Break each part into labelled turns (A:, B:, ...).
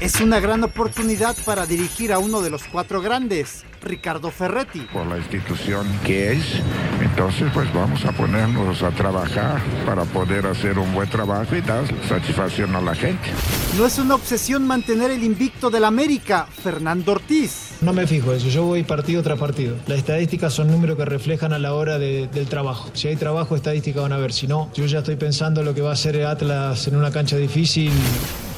A: Es una gran oportunidad para dirigir a uno de los cuatro grandes, Ricardo Ferretti.
B: Por la institución que es, entonces pues vamos a ponernos a trabajar para poder hacer un buen trabajo y dar satisfacción a la gente.
A: No es una obsesión mantener el invicto del América, Fernando Ortiz.
C: No me fijo eso, yo voy partido tras partido. Las estadísticas son números que reflejan a la hora del trabajo. Si hay trabajo, estadísticas van a ver. Si no, yo ya estoy pensando lo que va a hacer Atlas en una cancha difícil.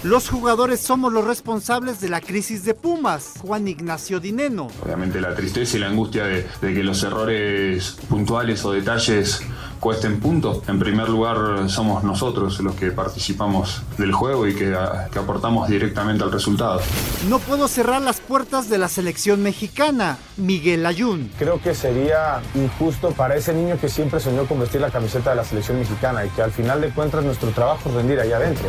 A: Los jugadores somos los responsables de la crisis de Pumas, Juan Ignacio Dineno.
D: Obviamente la tristeza y la angustia de, que los errores puntuales o detalles cuesten puntos. En primer lugar somos nosotros los que participamos del juego y que, que aportamos directamente al resultado.
A: No puedo cerrar las puertas de la selección mexicana, Miguel Ayun.
E: Creo que sería injusto para ese niño que siempre soñó con vestir la camiseta de la selección mexicana y que al final de cuentas nuestro trabajo es rendir allá adentro.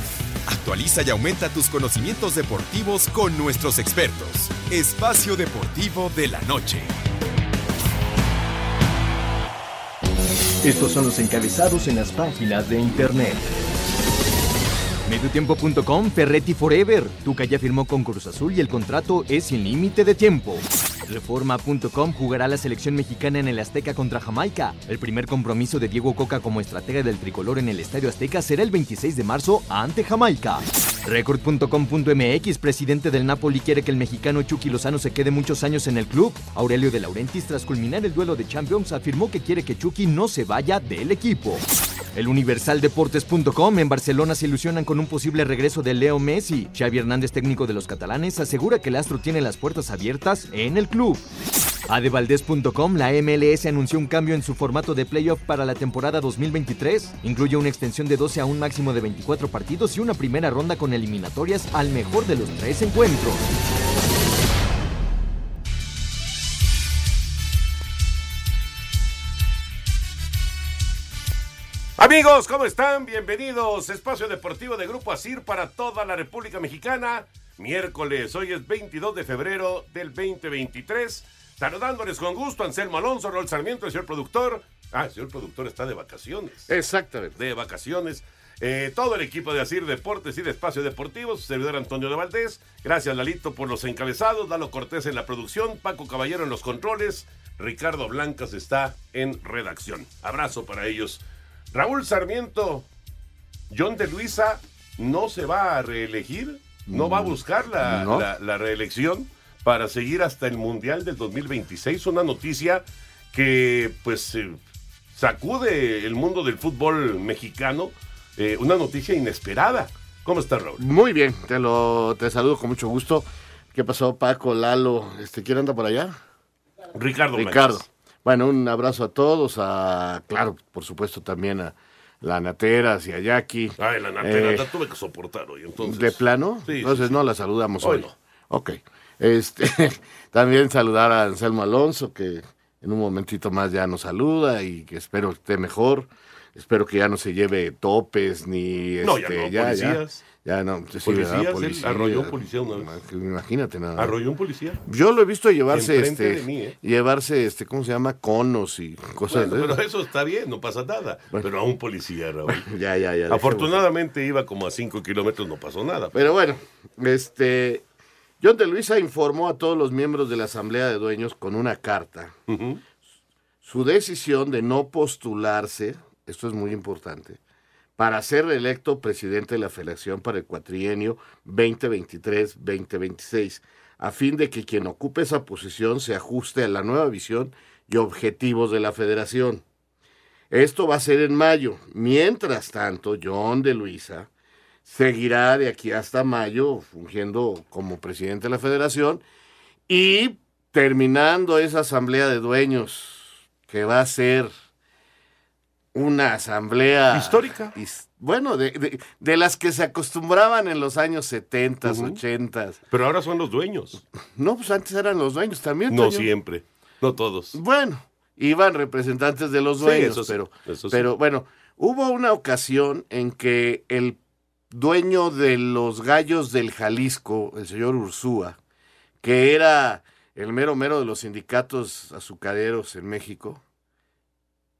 F: Actualiza y aumenta tus conocimientos deportivos con nuestros expertos. Espacio Deportivo de la Noche.
G: Estos son los encabezados en las páginas de internet.
H: Mediotiempo.com, Ferretti Forever. Tuca ya firmó con Cruz Azul y el contrato es sin límite de tiempo. Reforma.com jugará la selección mexicana en el Azteca contra Jamaica. El primer compromiso de Diego Coca como estratega del tricolor en el Estadio Azteca será el 26 de marzo ante Jamaica. Record.com.mx, presidente del Napoli, quiere que el mexicano Chucky Lozano se quede muchos años en el club. Aurelio de Laurentiis, tras culminar el duelo de Champions, afirmó que quiere que Chucky no se vaya del equipo. El universaldeportes.com en Barcelona se ilusionan con un posible regreso de Leo Messi. Xavi Hernández, técnico de los catalanes, asegura que el astro tiene las puertas abiertas en el club. Adevaldez.com, la MLS anunció un cambio en su formato de playoff para la temporada 2023. Incluye una extensión de 12 a un máximo de 24 partidos y una primera ronda con eliminatorias al mejor de los tres encuentros.
I: Amigos, ¿cómo están? Bienvenidos. Espacio Deportivo de Grupo Asir para toda la República Mexicana. Miércoles, hoy es 22 de febrero del 2023. Saludándoles con gusto, Anselmo Alonso, Rol Sarmiento, el señor productor. Ah, el señor productor está de vacaciones.
J: Exactamente.
I: De vacaciones. Eh, todo el equipo de Asir Deportes y de Espacio Deportivo, su servidor Antonio de Valdés. Gracias, Lalito, por los encabezados. Dalo Cortés en la producción. Paco Caballero en los controles. Ricardo Blancas está en redacción. Abrazo para ellos. Raúl Sarmiento, John de Luisa no se va a reelegir, no va a buscar la, la, reelección para seguir hasta el Mundial del 2026. Una noticia que pues eh, sacude el mundo del fútbol mexicano, eh, una noticia inesperada. ¿Cómo estás, Raúl?
J: Muy bien, te lo te saludo con mucho gusto. ¿Qué pasó, Paco, Lalo? Este, ¿Quién anda por allá?
I: Ricardo.
J: Ricardo. Bueno, un abrazo a todos, a, claro, por supuesto también a la Nateras y a Jackie.
I: Ay, la Natera, eh, tuve que soportar hoy, entonces.
J: ¿De plano?
I: Sí,
J: entonces no la saludamos hoy.
I: hoy. No.
J: Ok. Este, también saludar a Anselmo Alonso, que en un momentito más ya nos saluda y que espero esté mejor. Espero que ya no se lleve topes ni...
I: No, ya
J: este,
I: no, ya, policías.
J: Ya no, sí,
I: policías,
J: policía,
I: arrolló un policía una vez.
J: Imagínate nada.
I: Arrolló un policía.
J: Yo lo he visto llevarse
I: Enfrente
J: este
I: mí, ¿eh?
J: llevarse este ¿cómo se llama? conos y cosas
I: Bueno,
J: de
I: pero eso está bien, no pasa nada. Pero a un policía, Raúl.
J: Ya, ya, ya.
I: Afortunadamente iba como a 5 kilómetros, no pasó nada.
J: Pero bueno, este John de Luisa informó a todos los miembros de la Asamblea de Dueños con una carta su decisión de no postularse, esto es muy importante, para ser electo presidente de la Federación para el cuatrienio 2023-2026, a fin de que quien ocupe esa posición se ajuste a la nueva visión y objetivos de la federación. Esto va a ser en mayo. Mientras tanto, John de Luisa seguirá de aquí hasta mayo fungiendo como presidente de la federación y terminando esa asamblea de dueños que va a ser una asamblea
I: histórica.
J: his- bueno, de, de- de las que se acostumbraban en los años 70,
I: Ujú.
J: 80.
I: Pero ahora son los dueños.
J: No, pues antes eran los dueños también.
I: No siempre. No todos.
J: Bueno, iban representantes de los
I: Sí,
J: dueños,
I: sí,
J: pero,
I: eso sí.
J: pero bueno, hubo una ocasión en que el dueño de los gallos del Jalisco, el señor Ursúa, que era el mero mero de los sindicatos azucareros en México,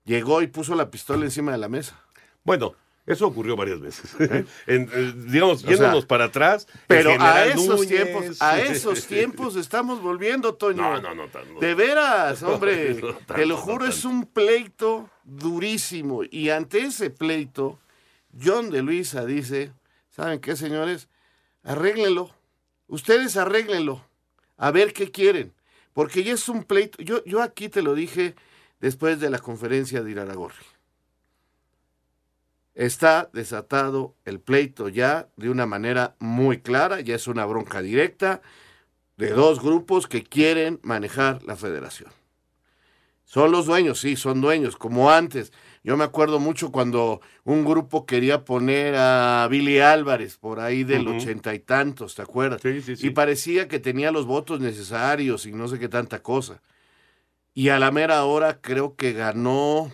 J: llegó y puso la pistola encima de la mesa.
I: Bueno, eso ocurrió varias veces. En- eh, digamos,
J: ¿Eh? O sea,
I: yéndonos para atrás.
J: Pero a esos
I: Núñez-
J: tiempos, a esos tiempos estamos volviendo, Toño.
I: No, no, no, no.
J: De veras, hombre.
I: No, tanto,
J: te lo
I: no
J: juro, es un pleito durísimo. Y ante ese pleito, John de Luisa dice, ¿saben qué, señores? Arréglenlo. Ustedes arréglenlo. A ver qué quieren. Porque ya es un pleito. Yo, yo aquí te lo dije después de la conferencia de Iraragorri. Está desatado el pleito ya de una manera muy clara, ya es una bronca directa de dos grupos que quieren manejar la federación. Son los dueños, sí, son dueños, como antes. Yo me acuerdo mucho cuando un grupo quería poner a Billy Álvarez por ahí del ochenta y tantos, ¿te acuerdas?
I: Sí, sí, sí.
J: Y parecía que tenía los votos necesarios y no sé qué tanta cosa. Y a la mera hora creo que ganó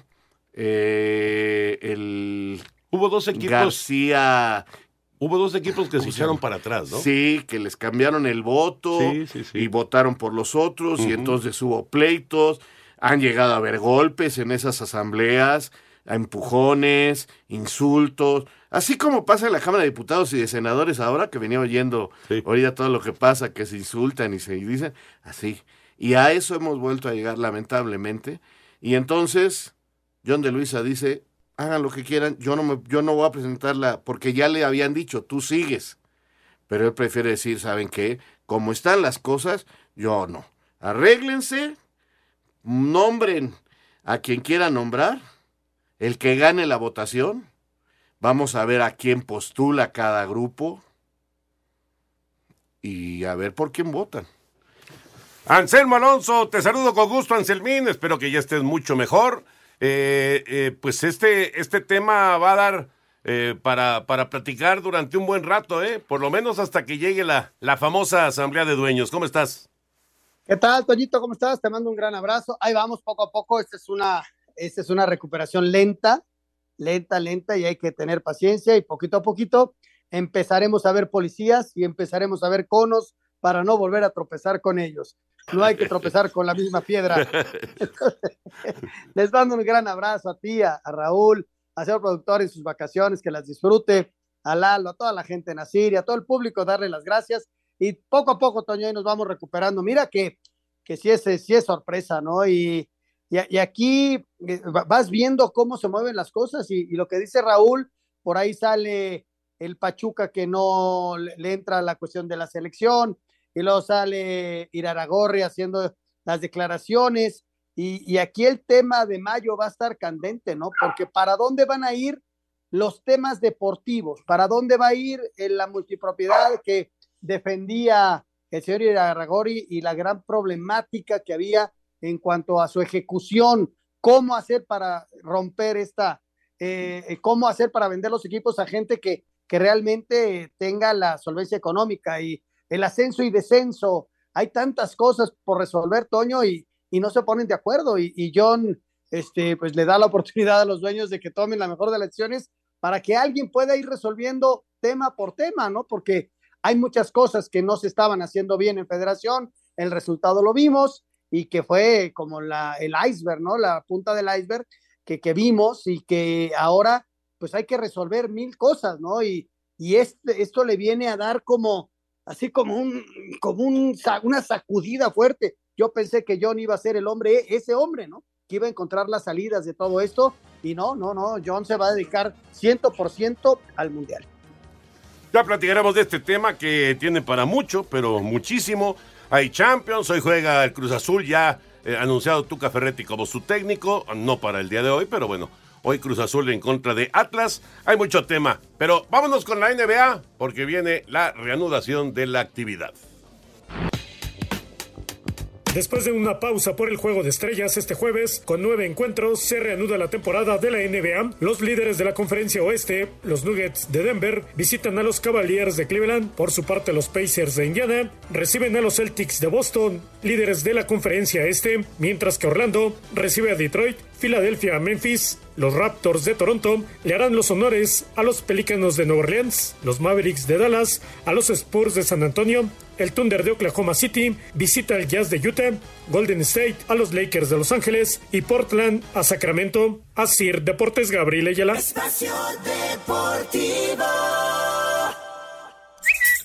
J: eh, el
I: Hubo dos equipos.
J: García.
I: Hubo dos equipos que se
J: ¿Cómo se
I: echaron para atrás, ¿no?
J: Sí, que les cambiaron el voto
I: Sí, sí, sí.
J: y votaron por los otros y entonces hubo pleitos, han llegado a haber golpes en esas asambleas, a empujones, insultos, así como pasa en la Cámara de Diputados y de Senadores ahora que venía oyendo ahorita todo lo que pasa, que se insultan y se dicen así. Y a eso hemos vuelto a llegar lamentablemente. Y entonces John de Luisa dice, hagan lo que quieran, yo no, me, yo no voy a presentarla porque ya le habían dicho, tú sigues. Pero él prefiere decir, ¿saben qué? Como están las cosas, yo no. Arréglense, nombren a quien quiera nombrar, el que gane la votación, vamos a ver a quién postula cada grupo y a ver por quién votan.
I: Anselmo Alonso, te saludo con gusto, Anselmín. Espero que ya estés mucho mejor. Eh, eh, pues este, este tema va a dar eh, para, para platicar durante un buen rato, ¿eh? Por lo menos hasta que llegue la, la famosa asamblea de dueños. ¿Cómo estás?
K: ¿Qué tal, Toñito? ¿Cómo estás? Te mando un gran abrazo. Ahí vamos poco a poco. Esta es una, esta es una recuperación lenta, lenta, lenta, y hay que tener paciencia y poquito a poquito empezaremos a ver policías y empezaremos a ver conos para no volver a tropezar con ellos. No hay que tropezar con la misma piedra. Les mando un gran abrazo a ti, a, Raúl, a ser productor en sus vacaciones, que las disfrute, a Lalo, a toda la gente en Asiria, a todo el público, darle las gracias. Y poco a poco, Toño, ahí nos vamos recuperando. Mira que, que sí, es, sí es sorpresa, ¿no? Y, y, y aquí eh, va- vas viendo cómo se mueven las cosas y, y lo que dice Raúl, por ahí sale el Pachuca que no le, entra la cuestión de la selección, y luego sale Iraragorri haciendo las declaraciones, y, y aquí el tema de mayo va a estar candente, ¿no? Porque ¿para dónde van a ir los temas deportivos? ¿Para dónde va a ir la multipropiedad que defendía el señor Iraragorri y la gran problemática que había en cuanto a su ejecución? ¿Cómo hacer para romper esta, eh, cómo hacer para vender los equipos a gente que, que realmente tenga la solvencia económica y el ascenso y descenso? Hay tantas cosas por resolver, Toño, y, y no se ponen de acuerdo. Y, y John, este, pues le da la oportunidad a los dueños de que tomen la mejor de las decisiones para que alguien pueda ir resolviendo tema por tema, ¿no? Porque hay muchas cosas que no se estaban haciendo bien en federación, el resultado lo vimos y que fue como la, el iceberg, ¿no? La punta del iceberg que, que vimos y que ahora pues hay que resolver mil cosas, ¿no? Y, y este, esto le viene a dar como, así como, un, como un, una sacudida fuerte. Yo pensé que John iba a ser el hombre, ese hombre, ¿no? Que iba a encontrar las salidas de todo esto. Y no, no, no, John se va a dedicar 100% al Mundial.
I: Ya platicaremos de este tema que tiene para mucho, pero muchísimo. Hay Champions, hoy juega el Cruz Azul, ya eh, anunciado Tuca Ferretti como su técnico, no para el día de hoy, pero bueno, hoy Cruz Azul en contra de Atlas. Hay mucho tema, pero vámonos con la NBA, porque viene la reanudación de la actividad.
L: Después de una pausa por el juego de estrellas este jueves, con nueve encuentros, se reanuda la temporada de la NBA. Los líderes de la conferencia oeste, los Nuggets de Denver, visitan a los Cavaliers de Cleveland. Por su parte, los Pacers de Indiana reciben a los Celtics de Boston, líderes de la conferencia este, mientras que Orlando recibe a Detroit, Filadelfia a Memphis, los Raptors de Toronto le harán los honores a los Pelícanos de Nueva Orleans, los Mavericks de Dallas, a los Spurs de San Antonio, el Thunder de Oklahoma City visita el Jazz de Utah, Golden State a los Lakers de Los Ángeles y Portland a Sacramento. Sir Deportes Gabriel Ayala.
M: Espacio Deportivo.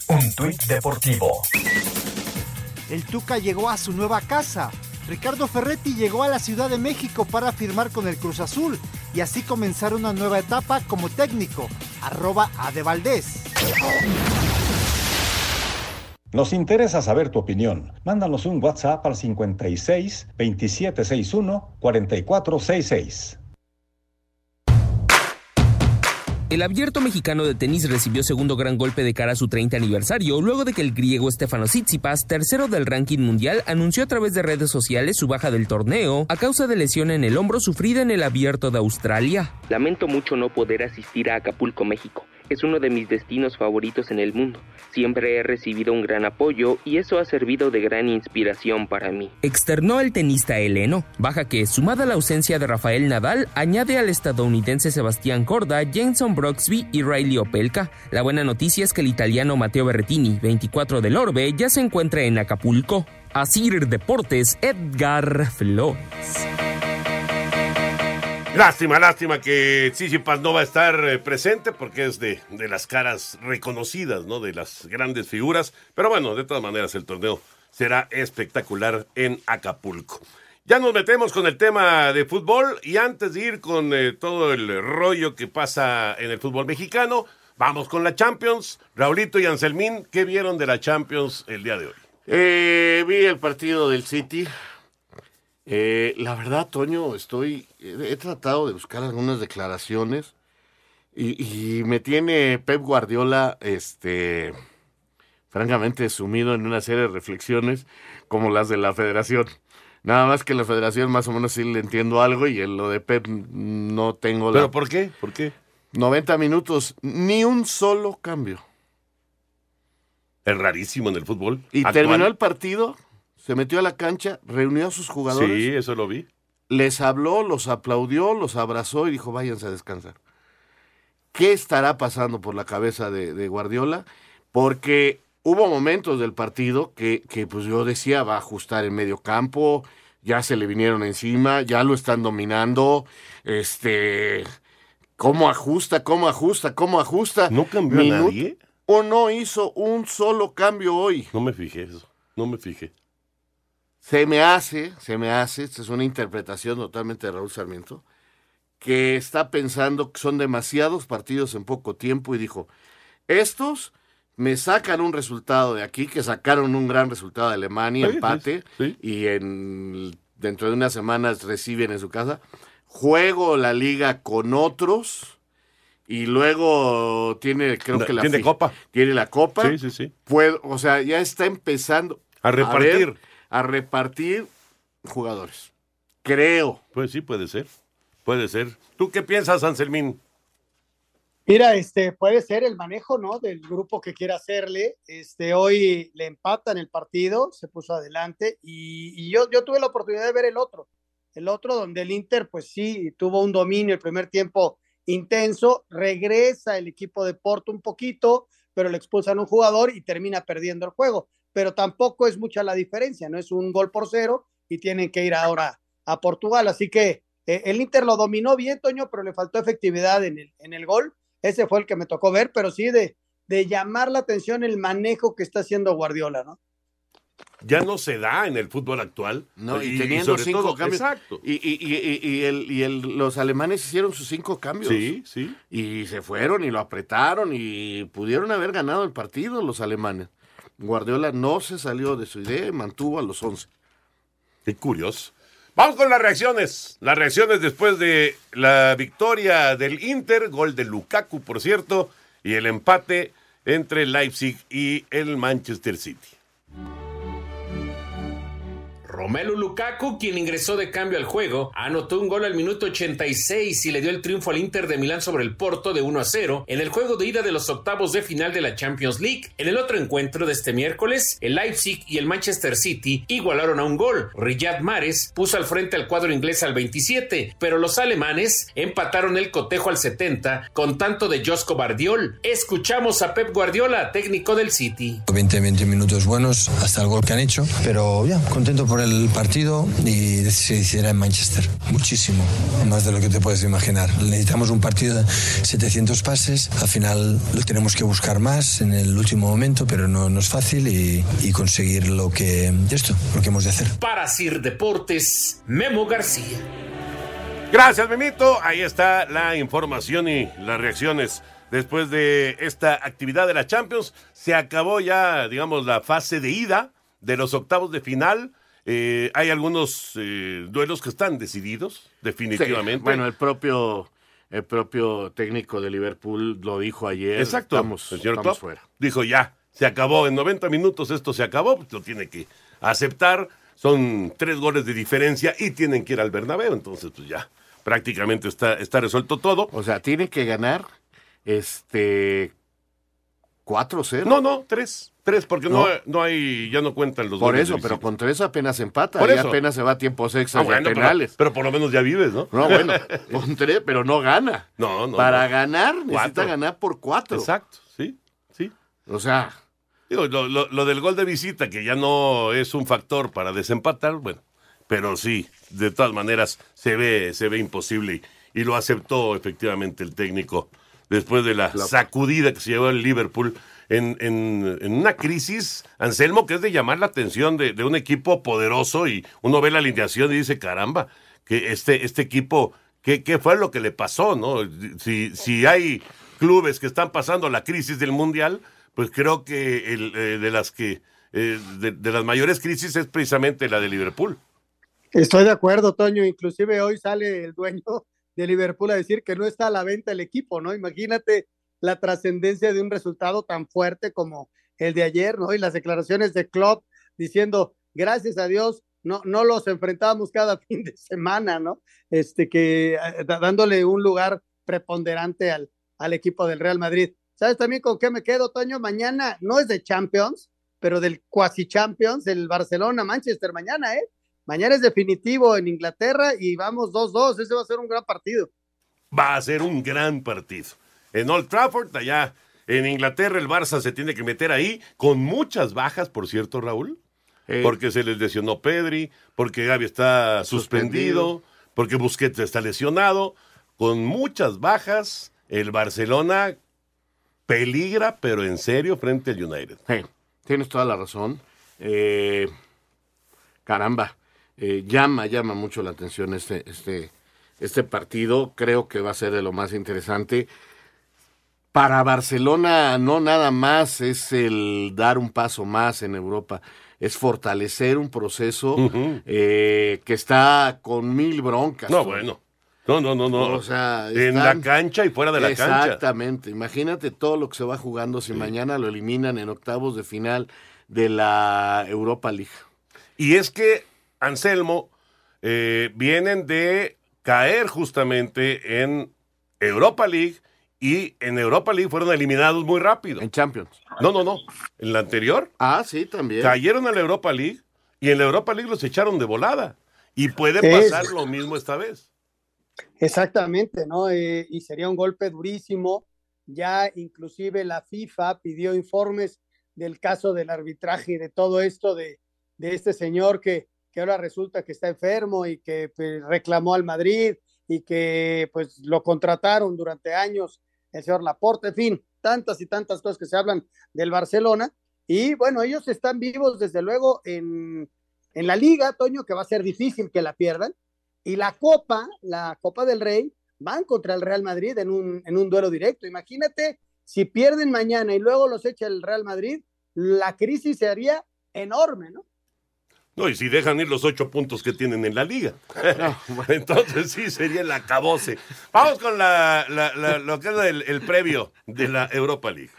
G: Un tuit deportivo.
A: El Tuca llegó a su nueva casa. Ricardo Ferretti llegó a la Ciudad de México para firmar con el Cruz Azul y así comenzar una nueva etapa como técnico. Arroba a de Valdés.
N: Nos interesa saber tu opinión. Mándanos un WhatsApp al 56 2761 4466.
O: El abierto mexicano de tenis recibió segundo gran golpe de cara a su 30 aniversario, luego de que el griego Stefano Tsitsipas, tercero del ranking mundial, anunció a través de redes sociales su baja del torneo a causa de lesión en el hombro sufrida en el abierto de Australia.
P: Lamento mucho no poder asistir a Acapulco, México. Es uno de mis destinos favoritos en el mundo. Siempre he recibido un gran apoyo y eso ha servido de gran inspiración para mí.
O: Externó el tenista heleno, baja que, sumada la ausencia de Rafael Nadal, añade al estadounidense Sebastián Corda, Jenson Broxby y Riley Opelka. La buena noticia es que el italiano Matteo Berrettini, 24 del Orbe, ya se encuentra en Acapulco. Asir Deportes, Edgar Flores.
I: Lástima, lástima que Tsitsipas no va a estar eh, presente porque es de, de las caras reconocidas, ¿no? De las grandes figuras. Pero bueno, de todas maneras el torneo será espectacular en Acapulco. Ya nos metemos con el tema de fútbol y antes de ir con eh, todo el rollo que pasa en el fútbol mexicano, vamos con la Champions. Raulito y Anselmín, ¿qué vieron de la Champions el día de hoy?
J: Eh, vi el partido del City. Eh, la verdad, Toño, estoy. He tratado de buscar algunas declaraciones y, y me tiene Pep Guardiola, este, francamente, sumido en una serie de reflexiones como las de la Federación. Nada más que la Federación más o menos sí le entiendo algo y en lo de Pep no tengo la.
I: ¿Pero por qué? ¿Por qué?
J: 90 minutos, ni un solo cambio.
I: Es rarísimo en el fútbol.
J: Y
I: actual.
J: terminó el partido, se metió a la cancha, reunió a sus jugadores.
I: Sí, eso lo vi.
J: Les habló, los aplaudió, los abrazó y dijo, váyanse a descansar. ¿Qué estará pasando por la cabeza de, de Guardiola? Porque hubo momentos del partido que, que, pues yo decía, va a ajustar en medio campo, ya se le vinieron encima, ya lo están dominando, este... ¿Cómo ajusta? ¿Cómo ajusta? ¿Cómo ajusta?
I: ¿No cambió a nadie?
J: O no hizo un solo cambio hoy.
I: No me fijé eso. No me fijé.
J: Se me hace, se me hace, esta es una interpretación totalmente de Raúl Sarmiento, que está pensando que son demasiados partidos en poco tiempo y dijo, estos me sacan un resultado de aquí, que sacaron un gran resultado de Alemania,
I: Sí,
J: empate,
I: sí,
J: y en, dentro de unas semanas reciben en su casa, juego la liga con otros y luego tiene, creo
I: La-
J: que la
I: tiene copa.
J: Tiene la copa.
I: Sí, sí, sí.
J: Puedo- o sea, ya está empezando
I: A repartir.
J: ver, a repartir jugadores. Creo.
I: Pues sí, puede ser. Puede ser. ¿Tú qué piensas, Anselmín?
K: Mira, este puede ser el manejo, ¿no? Del grupo que quiera hacerle. Este hoy le empatan el partido, se puso adelante y, y yo, yo tuve la oportunidad de ver el otro, el otro donde el Inter, pues sí, tuvo un dominio el primer tiempo intenso, regresa el equipo de Porto un poquito, pero le expulsan un jugador y termina perdiendo el juego. Pero tampoco es mucha la diferencia, no es un gol por cero y tienen que ir ahora a Portugal. Así que eh, el Inter lo dominó bien, Toño, pero le faltó efectividad en el, en el gol. Ese fue el que me tocó ver, pero sí de, de llamar la atención el manejo que está haciendo Guardiola, ¿no?
I: Ya no se da en el fútbol actual.
J: No, y, teniendo
I: sobre
J: cinco
I: todo-
J: cambios.
I: Exacto.
J: Y, y, y, y- y el, y el- los alemanes hicieron sus cinco cambios.
I: Sí, sí.
J: Y se fueron y lo apretaron y pudieron haber ganado el partido los alemanes. Guardiola no se salió de su idea y mantuvo a los 11.
I: Qué curioso. Vamos con las reacciones. Las reacciones después de la victoria del Inter, gol de Lukaku, por cierto, y el empate entre Leipzig y el Manchester City.
Q: Romelu Lukaku, quien ingresó de cambio al juego, anotó un gol al minuto 86 y le dio el triunfo al Inter de Milán sobre el Porto de 1 a 0 en el juego de ida de los octavos de final de la Champions League. En el otro encuentro de este miércoles, el Leipzig y el Manchester City igualaron a un gol. Riyad Mahrez puso al frente al cuadro inglés al 27, pero los alemanes empataron el cotejo al 70 con tanto de Josco Bardiol. Escuchamos a Pep Guardiola, técnico del City.
R: 20, 20 minutos buenos hasta el gol que han hecho, pero ya, contento por el partido y se decidirá en Manchester. Muchísimo, más de lo que te puedes imaginar. Necesitamos un partido de 700 pases, al final lo tenemos que buscar más en el último momento, pero no, no es fácil y, y conseguir lo que, esto, lo que hemos de hacer.
Q: Para Sir Deportes, Memo García.
I: Gracias, Memito. Ahí está la información y las reacciones después de esta actividad de la Champions. Se acabó ya, digamos, la fase de ida de los octavos de final. Eh, hay algunos eh, duelos que están decididos, definitivamente.
J: Sí, bueno, el propio, el propio técnico de Liverpool lo dijo ayer.
I: Exacto.
J: Estamos,
I: el señor
J: estamos
I: Klopp
J: fuera.
I: Dijo ya, se acabó. En 90 minutos esto se acabó. Lo tiene que aceptar. Son tres goles de diferencia y tienen que ir al Bernabéu. Entonces, pues ya, prácticamente está, está resuelto todo.
J: O sea, tiene que ganar este 4-0.
I: No, no, tres. Tres, porque no,
J: No.
I: no hay, ya no cuentan los
J: Por eso, pero con tres apenas empata.
I: Por
J: y
I: eso.
J: apenas se va a tiempos extras
I: Ah, bueno,
J: y a
I: pero-
J: penales.
I: Pero, por lo menos ya vives, ¿no?
J: No, bueno, con tres, pero no gana.
I: No, no.
J: Para
I: no.
J: ganar necesita ganar por cuatro.
I: Exacto, sí, sí.
J: O sea,
I: Digo, lo, lo- lo del gol de visita, que ya no es un factor para desempatar, bueno, pero sí, de todas maneras se ve, se ve imposible y, y lo aceptó efectivamente el técnico después de la sacudida que se llevó el Liverpool en, en- en una crisis, Anselmo, que es de llamar la atención de, de un equipo poderoso y uno ve la alineación y dice, caramba, que este, este equipo, ¿qué, qué fue lo que le pasó? no Si, si hay clubes que están pasando la crisis del Mundial, pues creo que el, eh, de las que eh, de, de las mayores crisis es precisamente la de Liverpool.
K: Estoy de acuerdo, Toño. Inclusive hoy sale el dueño de Liverpool a decir que no está a la venta el equipo, ¿no? Imagínate la trascendencia de un resultado tan fuerte como el de ayer, ¿no? Y las declaraciones de Klopp diciendo, gracias a Dios, no, no los enfrentábamos cada fin de semana, ¿no? Este, que eh, dándole un lugar preponderante al, al equipo del Real Madrid. ¿Sabes también con qué me quedo, Toño? Mañana no es de Champions, pero del cuasi Champions, el Barcelona-Manchester mañana, ¿eh? Mañana es definitivo en Inglaterra y vamos 2-2. Ese va a ser un gran partido.
I: Va a ser un gran partido. En Old Trafford, allá en Inglaterra, el Barça se tiene que meter ahí con muchas bajas, por cierto, Raúl.
J: Eh.
I: Porque se les lesionó Pedri, porque Gaby está suspendido,
J: Suspendido.
I: porque Busquets está lesionado. Con muchas bajas, el Barcelona peligra, pero en serio, frente al United.
J: Sí, tienes toda la razón. Eh, caramba, eh, llama, llama mucho la atención este, este, este partido. Creo que va a ser de lo más interesante. Para Barcelona no nada más es el dar un paso más en Europa, es fortalecer un proceso eh, que está con mil broncas.
I: No, bueno. No, no, no, no.
J: O sea,
I: en la cancha y fuera de la cancha.
J: Exactamente. Imagínate todo lo que se va jugando si mañana lo eliminan en octavos de final de la Europa League.
I: Y es que, Anselmo, eh, vienen de caer justamente en Europa League y en Europa League fueron eliminados muy rápido.
J: En Champions.
I: No, no, no. En la anterior
J: Ah, sí, también.
I: cayeron a la Europa League y en la Europa League los echaron de volada. Y puede
K: Es-
I: pasar lo mismo esta vez.
K: Exactamente, ¿no? Eh, y sería un golpe durísimo. Ya inclusive la FIFA pidió informes del caso del arbitraje y de todo esto de, de este señor que, que ahora resulta que está enfermo y que pues, reclamó al Madrid y que pues lo contrataron durante años el señor Laporte, en fin, tantas y tantas cosas que se hablan del Barcelona. Y bueno, ellos están vivos desde luego en, en la liga, Toño, que va a ser difícil que la pierdan. Y la Copa, la Copa del Rey, van contra el Real Madrid en un, en un duelo directo. Imagínate si pierden mañana y luego los echa el Real Madrid, la crisis sería enorme, ¿no?
I: No, y si dejan ir los ocho puntos que tienen en la liga. Entonces sí sería el acabose. Vamos con la, la- la- lo que es el, el previo de la Europa League.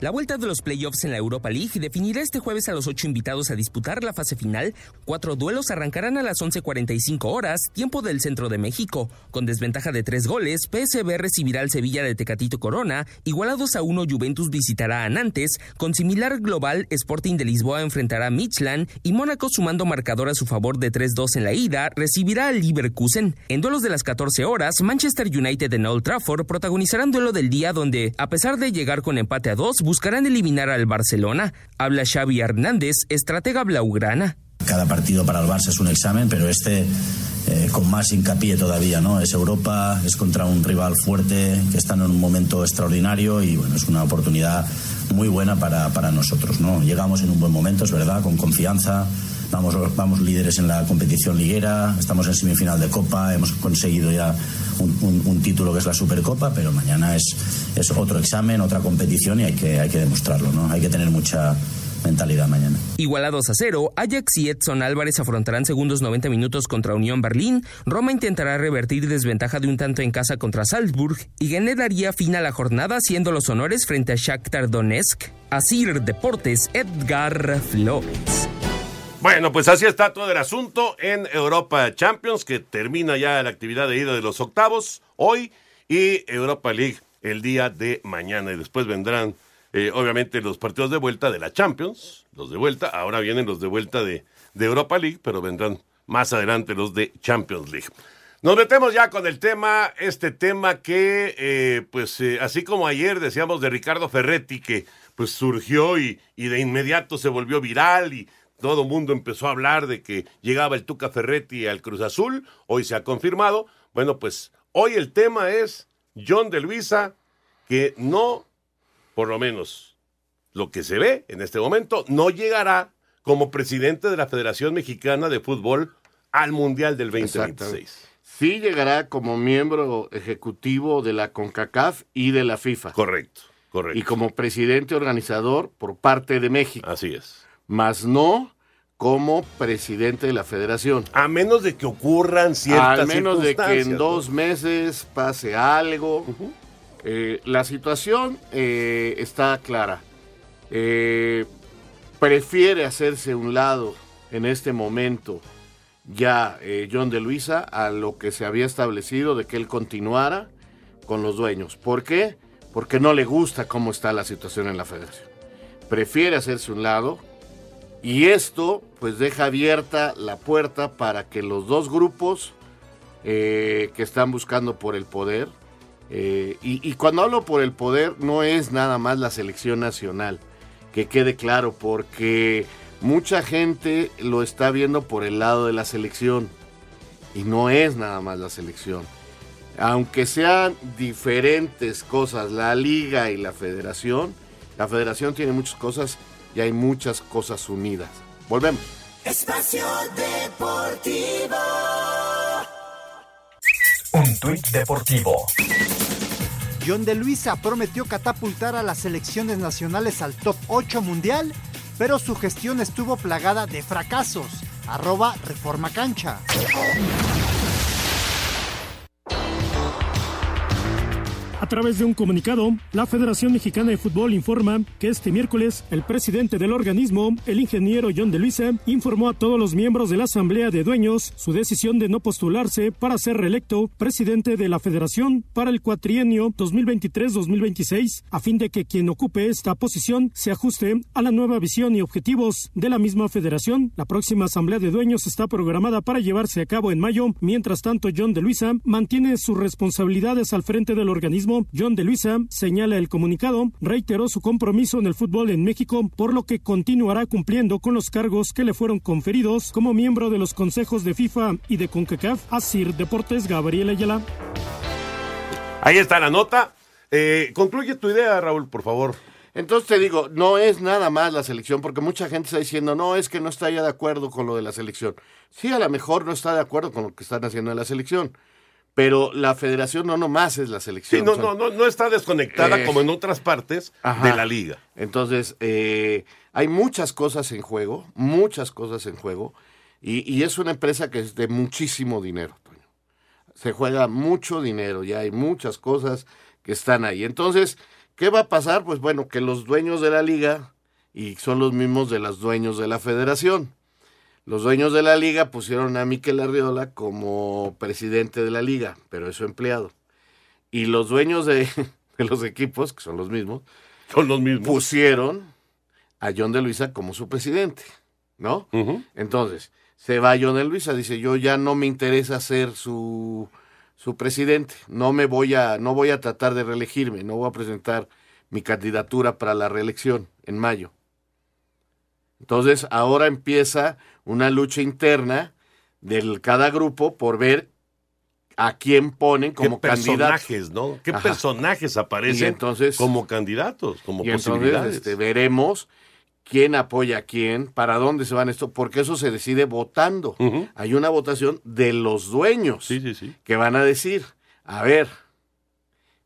O: La vuelta de los playoffs en la Europa League definirá este jueves a los ocho invitados a disputar la fase final. Cuatro duelos arrancarán a las 11.45 horas, tiempo del centro de México. Con desventaja de tres goles, PSV recibirá al Sevilla de Tecatito Corona, igualados a uno Juventus visitará a Nantes, con similar global Sporting de Lisboa enfrentará a Midland y Mónaco sumando marcador a su favor de 3-2 en la ida recibirá al Leverkusen. En duelos de las 14 horas, Manchester United en Old Trafford protagonizarán duelo del día donde, a pesar de llegar con empate a dos, buscarán eliminar al Barcelona. Habla Xavi Hernández, estratega blaugrana.
S: Cada partido para el Barça es un examen, pero este eh, con más hincapié todavía, ¿no? Es Europa, es contra un rival fuerte que está en un momento extraordinario y bueno, es una oportunidad muy buena para, para nosotros, ¿no? Llegamos en un buen momento, es verdad, con confianza. Vamos, vamos líderes en la competición liguera, estamos en semifinal de Copa, hemos conseguido ya un, un- un título que es la Supercopa, pero mañana es, es otro examen, otra competición y hay que, hay que demostrarlo, ¿no? Hay que tener mucha mentalidad mañana.
O: Igualados a cero, Ajax y Edson Álvarez afrontarán segundos 90 minutos contra Unión Berlín. Roma intentará revertir desventaja de un tanto en casa contra Salzburg y Genet daría fin a la jornada haciendo los honores frente a Shakhtar Donetsk. Asir Deportes, Edgar Flores.
I: Bueno, pues así está todo el asunto en Europa Champions, que termina ya la actividad de ida de los octavos hoy y Europa League el día de mañana. Y después vendrán, eh, obviamente, los partidos de vuelta de la Champions, los de vuelta. Ahora vienen los de vuelta de, de Europa League, pero vendrán más adelante los de Champions League. Nos metemos ya con el tema, este tema que, eh, pues, eh, así como ayer decíamos de Ricardo Ferretti, que pues surgió y, y de inmediato se volvió viral y todo el mundo empezó a hablar de que llegaba el Tuca Ferretti al Cruz Azul, hoy se ha confirmado. Bueno, pues hoy el tema es John de Luisa, que no, por lo menos lo que se ve en este momento, no llegará como presidente de la Federación Mexicana de Fútbol al Mundial del 2026.
J: Sí llegará como miembro ejecutivo de la CONCACAF y de la FIFA.
I: Correcto, correcto.
J: Y como presidente organizador por parte de México.
I: Así es.
J: Más no como presidente de la federación.
I: A menos de que ocurran ciertas
J: Al menos de que en dos meses pase algo. Eh, la situación eh, está clara. Eh, prefiere hacerse un lado en este momento ya John de Luisa a lo que se había establecido de que él continuara con los dueños. ¿Por qué? Porque no le gusta cómo está la situación en la federación. Prefiere hacerse un lado y esto pues deja abierta la puerta para que los dos grupos eh, que están buscando por el poder, eh, y, y cuando hablo por el poder no es nada más la selección nacional, que quede claro, porque mucha gente lo está viendo por el lado de la selección y no es nada más la selección. Aunque sean diferentes cosas, la liga y la federación, la federación tiene muchas cosas y hay muchas cosas unidas. Volvemos.
M: Espacio Deportivo.
G: Un tuit deportivo.
A: John de Luisa prometió catapultar a las selecciones nacionales al top 8 mundial, pero su gestión estuvo plagada de fracasos. Arroba Reforma Cancha.
L: A través de un comunicado, la Federación Mexicana de Fútbol informa que este miércoles el presidente del organismo, el ingeniero John de Luisa, informó a todos los miembros de la Asamblea de Dueños su decisión de no postularse para ser reelecto presidente de la Federación para el cuatrienio 2023-2026, a fin de que quien ocupe esta posición se ajuste a la nueva visión y objetivos de la misma federación. La próxima Asamblea de Dueños está programada para llevarse a cabo en mayo. Mientras tanto, John de Luisa mantiene sus responsabilidades al frente del organismo. John de Luisa, señala el comunicado, reiteró su compromiso en el fútbol en México, por lo que continuará cumpliendo con los cargos que le fueron conferidos como miembro de los consejos de FIFA y de CONCACAF. Asir Deportes, Gabriel Ayala.
I: Ahí está la nota. Eh, concluye tu idea, Raúl, por favor.
J: Entonces te digo, no es nada más la selección, porque mucha gente está diciendo, no, es que no está ya de acuerdo con lo de la selección. Sí, a lo mejor no está de acuerdo con lo que están haciendo en la selección, pero la federación no nomás es la selección.
I: Sí, no,
J: o sea,
I: no, no, no está desconectada
J: Eh,
I: como en otras partes
J: Ajá.
I: de la liga.
J: Entonces, eh, hay muchas cosas en juego, muchas cosas en juego, y, y es una empresa que es de muchísimo dinero, Toño. Se juega mucho dinero, ya hay muchas cosas que están ahí. Entonces, ¿Qué va a pasar? Pues bueno, que los dueños de la liga y son los mismos de los dueños de la federación. Los dueños de la liga pusieron a Miquel Arriola como presidente de la liga, pero es su empleado. Y los dueños de, de los equipos, que son los mismos,
I: son los mismos.
J: pusieron a John de Luisa como su presidente, ¿no? Entonces, se va John de Luisa, dice, yo ya no me interesa ser su, su presidente, no me voy a, no voy a tratar de reelegirme, no voy a presentar mi candidatura para la reelección en mayo. Entonces, ahora empieza una lucha interna de cada grupo por ver a quién ponen como
I: ¿Qué
J: candidatos.
I: personajes, no? ¿Qué
J: Ajá.
I: personajes aparecen
J: entonces-
I: como candidatos, como
J: y entonces
I: posibilidades?
J: este, veremos quién apoya a quién, para dónde se van esto, porque eso se decide votando. Hay una votación de los dueños que van a decir, a ver,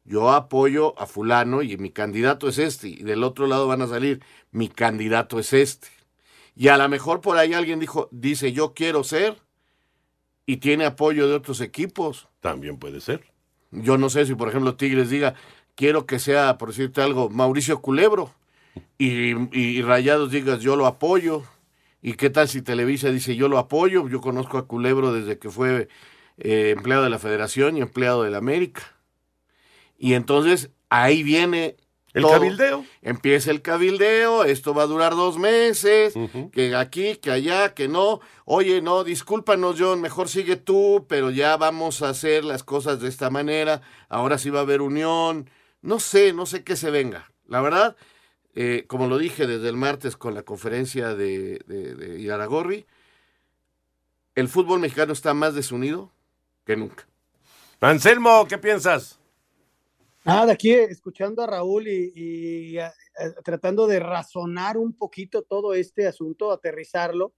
J: yo apoyo a fulano y mi candidato es este, y del otro lado van a salir, mi candidato es este. Y a lo mejor por ahí alguien dijo, dice, yo quiero ser, y tiene apoyo de otros equipos.
I: También puede ser.
J: Yo no sé si, por ejemplo, Tigres diga, quiero que sea, por decirte algo, Mauricio Culebro, y, y Rayados digas, yo lo apoyo. ¿Y qué tal si Televisa dice, yo lo apoyo? Yo conozco a Culebro desde que fue eh, empleado de la Federación y empleado de la América. Y entonces ahí viene...
I: El
J: todo.
I: cabildeo.
J: Empieza el cabildeo, esto va a durar dos meses, que aquí, que allá, que no. Oye, no, discúlpanos, John, mejor sigue tú, pero ya vamos a hacer las cosas de esta manera. Ahora sí va a haber unión. No sé, no sé qué se venga. La verdad, eh, como lo dije desde el martes con la conferencia de, de, de Iraragorri, el fútbol mexicano está más desunido que nunca.
I: Anselmo, ¿qué piensas?
K: Nada, aquí escuchando a Raúl y, eh, tratando de razonar un poquito todo este asunto, aterrizarlo.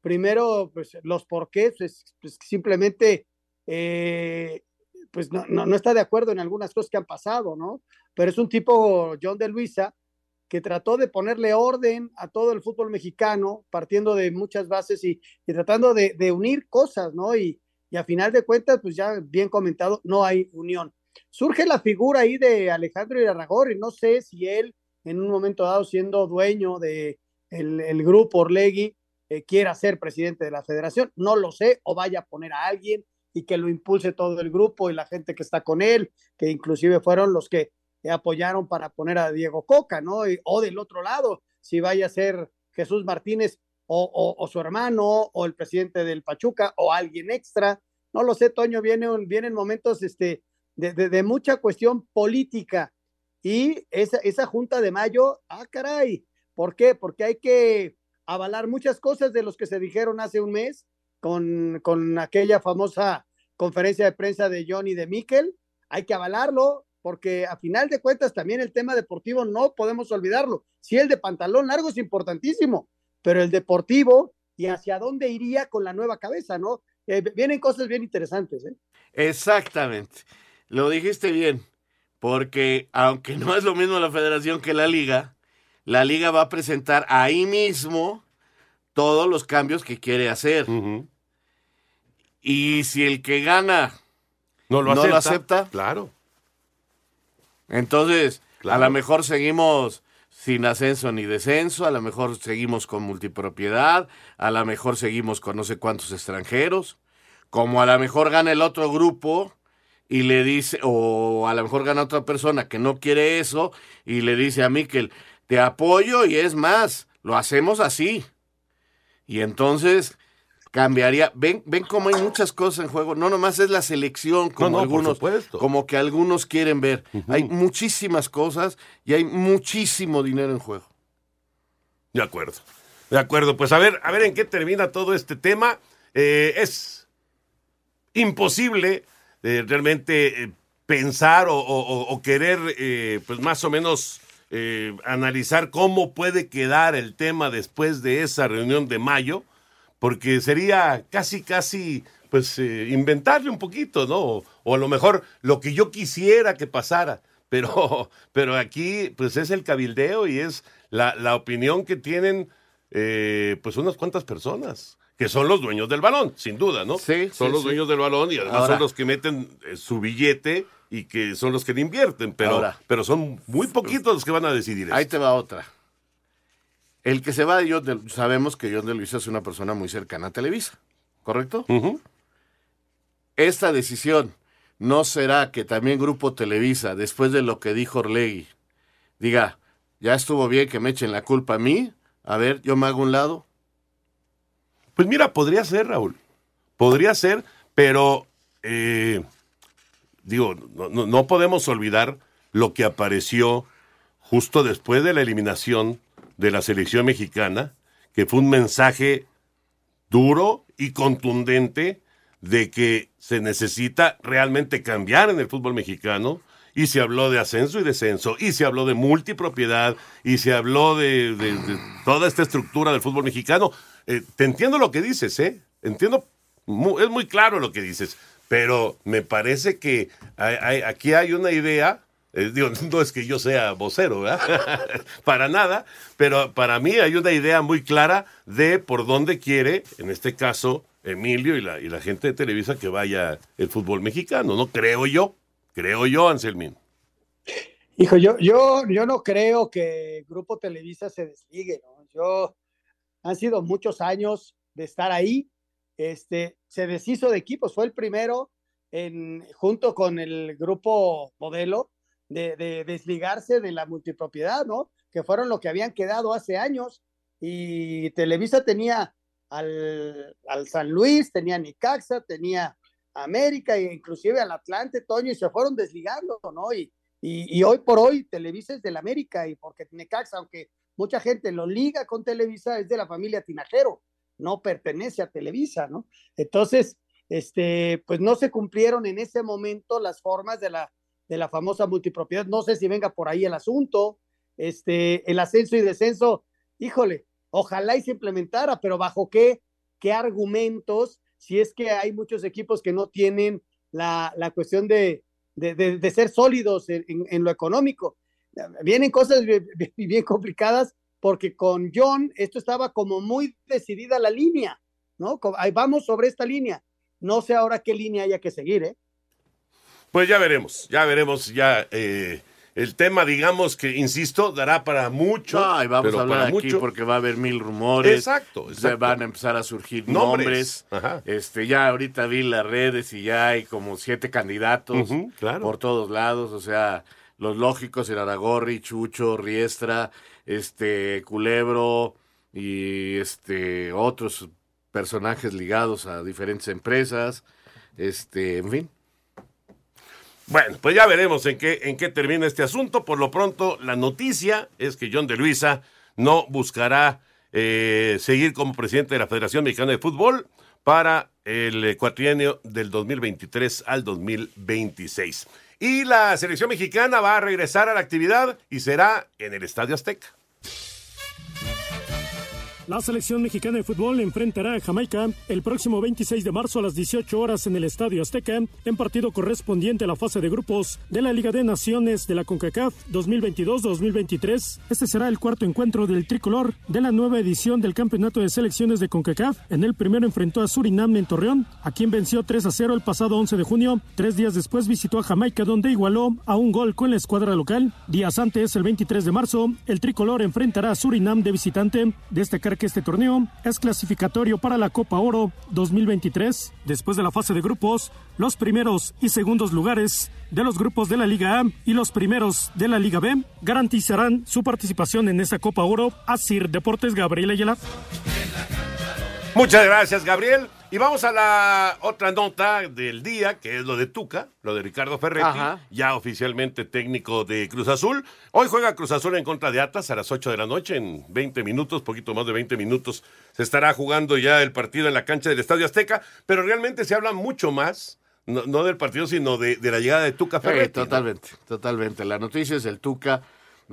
K: Primero, pues los porqués, pues, pues simplemente, eh, pues no, no, no, está de acuerdo en algunas cosas que han pasado, ¿no? Pero es un tipo, John de Luisa, que trató de ponerle orden a todo el fútbol mexicano, partiendo de muchas bases y, y tratando de, de, unir cosas, ¿no? Y, y a final de cuentas, pues ya bien comentado, no hay unión surge la figura ahí de Alejandro Irarragorri, no sé si él en un momento dado siendo dueño de el, el grupo Orlegui eh, quiera ser presidente de la federación, no lo sé, o vaya a poner a alguien y que lo impulse todo el grupo y la gente que está con él, que inclusive fueron los que apoyaron para poner a Diego Coca, ¿no? O del otro lado, si vaya a ser Jesús Martínez o, o, o, su hermano o el presidente del Pachuca o alguien extra, no lo sé, Toño, viene, vienen momentos, este, de, de, mucha cuestión política. Y esa, esa junta de mayo, ah, caray, ¿por qué? Porque hay que avalar muchas cosas de los que se dijeron hace un mes con, con aquella famosa conferencia de prensa de Johnny de Miquel. Hay que avalarlo, porque a final de cuentas también el tema deportivo no podemos olvidarlo. Sí, el de pantalón largo es importantísimo, pero el deportivo y hacia dónde iría con la nueva cabeza, ¿no? Eh, vienen cosas bien interesantes, ¿eh?
J: Exactamente. Lo dijiste bien, porque aunque no es lo mismo la federación que la liga, la liga va a presentar ahí mismo todos los cambios que quiere hacer. Uh -huh. Y si el que gana
I: no lo,
J: no
I: acepta,
J: lo acepta,
I: claro.
J: Entonces, claro. a lo mejor seguimos sin ascenso ni descenso, a lo mejor seguimos con multipropiedad, a lo mejor seguimos con no sé cuántos extranjeros, como a lo mejor gana el otro grupo y le dice, o a lo mejor gana otra persona que no quiere eso y le dice a Miquel, te apoyo y es más, lo hacemos así. Y entonces cambiaría, ven, ven cómo hay muchas cosas en juego, no nomás es la selección como
I: no, no,
J: algunos, como que algunos quieren ver, uh -huh. hay muchísimas cosas y hay muchísimo dinero en juego.
I: De acuerdo, de acuerdo, pues a ver, a ver en qué termina todo este tema. Eh, es imposible eh, realmente eh, pensar o, querer, eh, pues más o menos analizar cómo puede quedar el tema después de esa reunión de mayo, porque sería casi, casi, pues inventarle un poquito, ¿no? O, o, a lo mejor lo que yo quisiera que pasara, pero, pero aquí, pues es el cabildeo y es la, la opinión que tienen, pues unas cuantas personas que son los dueños del balón, sin duda, ¿no?
J: Sí,
I: son
J: sí,
I: los
J: sí.
I: dueños del balón y además
J: Ahora-
I: son los que meten eh, su billete y que son los que le invierten, pero,
J: Ahora-
I: pero son muy poquitos los que van a decidir eso.
J: Ahí te va otra. El que se va de John de, sabemos que John de Luisa es una persona muy cercana a Televisa, ¿correcto? Esta decisión no será que también Grupo Televisa, después de lo que dijo Orlegui, diga, ya estuvo bien que me echen la culpa a mí, a ver, yo me hago un lado.
I: Pues mira, podría ser, Raúl. Podría ser, pero eh, digo, no, podemos olvidar lo que apareció justo después de la eliminación de la selección mexicana, que fue un mensaje duro y contundente de que se necesita realmente cambiar en el fútbol mexicano. Y se habló de ascenso y descenso, y se habló de multipropiedad, y se habló de, toda esta estructura del fútbol mexicano. Eh, te entiendo lo que dices, ¿eh? Entiendo, es muy claro lo que dices, pero me parece que aquí hay una idea, eh, digo, no es que yo sea vocero, ¿verdad? para nada, pero para mí hay una idea muy clara de por dónde quiere, en este caso, Emilio y la, y la gente de Televisa que vaya el fútbol mexicano, ¿no? Creo yo, creo yo, Anselmín.
K: Hijo, yo, yo, yo no creo que Grupo Televisa se desligue, ¿no? Yo, han sido muchos años de estar ahí, este, se deshizo de equipos, fue el primero en, junto con el grupo modelo de, de desligarse de la multipropiedad, ¿no? Que fueron lo que habían quedado hace años y Televisa tenía al, al San Luis, tenía Nicaxa, tenía América e inclusive al Atlante, Toño, y se fueron desligando, ¿no? Y, y, hoy por hoy Televisa es del América y porque Necaxa, aunque mucha gente lo liga con Televisa, es de la familia Tinajero, no pertenece a Televisa, ¿no? Entonces, este, pues no se cumplieron en ese momento las formas de la, de la famosa multipropiedad. No sé si venga por ahí el asunto, este, el ascenso y descenso, híjole, ojalá y se implementara, pero bajo qué, qué argumentos, si es que hay muchos equipos que no tienen la, la cuestión de, de, ser sólidos en, en, lo económico. Vienen cosas bien, complicadas porque con John esto estaba como muy decidida la línea, ¿no? Vamos sobre esta línea. No sé ahora qué línea haya que seguir, ¿eh?
I: Pues ya veremos, ya veremos, ya eh, el tema, digamos que, insisto, dará para mucho.
J: No, y vamos a hablar aquí
I: mucho.
J: porque va a haber mil rumores.
I: Exacto,
J: Se
I: exacto.
J: van a empezar a surgir
I: Nombres.
J: nombres. Este, ya ahorita vi las redes y ya hay como siete candidatos
I: claro.
J: por todos lados. O sea, los lógicos, el Aragorri, Chucho, Riestra, este, Culebro y este, otros personajes ligados a diferentes empresas. Este, en fin.
I: Bueno, pues ya veremos en qué, en qué termina este asunto. Por lo pronto, la noticia es que John de Luisa no buscará eh, seguir como presidente de la Federación Mexicana de Fútbol para el cuatrienio del 2023 al 2026. Y la selección mexicana va a regresar a la actividad y será en el Estadio Azteca.
L: La selección mexicana de fútbol enfrentará a Jamaica el próximo 26 de marzo a las 18 horas en el Estadio Azteca, en partido correspondiente a la fase de grupos de la Liga de Naciones de la CONCACAF 2022-2023. Este será el cuarto encuentro del tricolor de la nueva edición del Campeonato de Selecciones de CONCACAF. En el primero enfrentó a Surinam en Torreón, a quien venció 3 a 0 el pasado 11 de junio. Tres días después visitó a Jamaica, donde igualó a un gol con la escuadra local. Días antes, el 23 de marzo, el tricolor enfrentará a Surinam de visitante. Destacar que este torneo es clasificatorio para la Copa Oro 2023. Después de la fase de grupos, los primeros y segundos lugares de los grupos de la Liga A y los primeros de la Liga B garantizarán su participación en esta Copa Oro. Asir Deportes Gabriel Ayala.
I: Muchas gracias, Gabriel. Y vamos a la otra nota del día, que es lo de Tuca, lo de Ricardo Ferretti,
J: Ajá.
I: ya oficialmente técnico de Cruz Azul. Hoy juega Cruz Azul en contra de Atlas a las 8 de la noche, en 20 minutos, poquito más de 20 minutos. Se estará jugando ya el partido en la cancha del Estadio Azteca, pero realmente se habla mucho más, no, no del partido, sino de, de la llegada de Tuca
J: Sí,
I: Ferretti. ¿no?
J: totalmente, totalmente. La noticia es el Tuca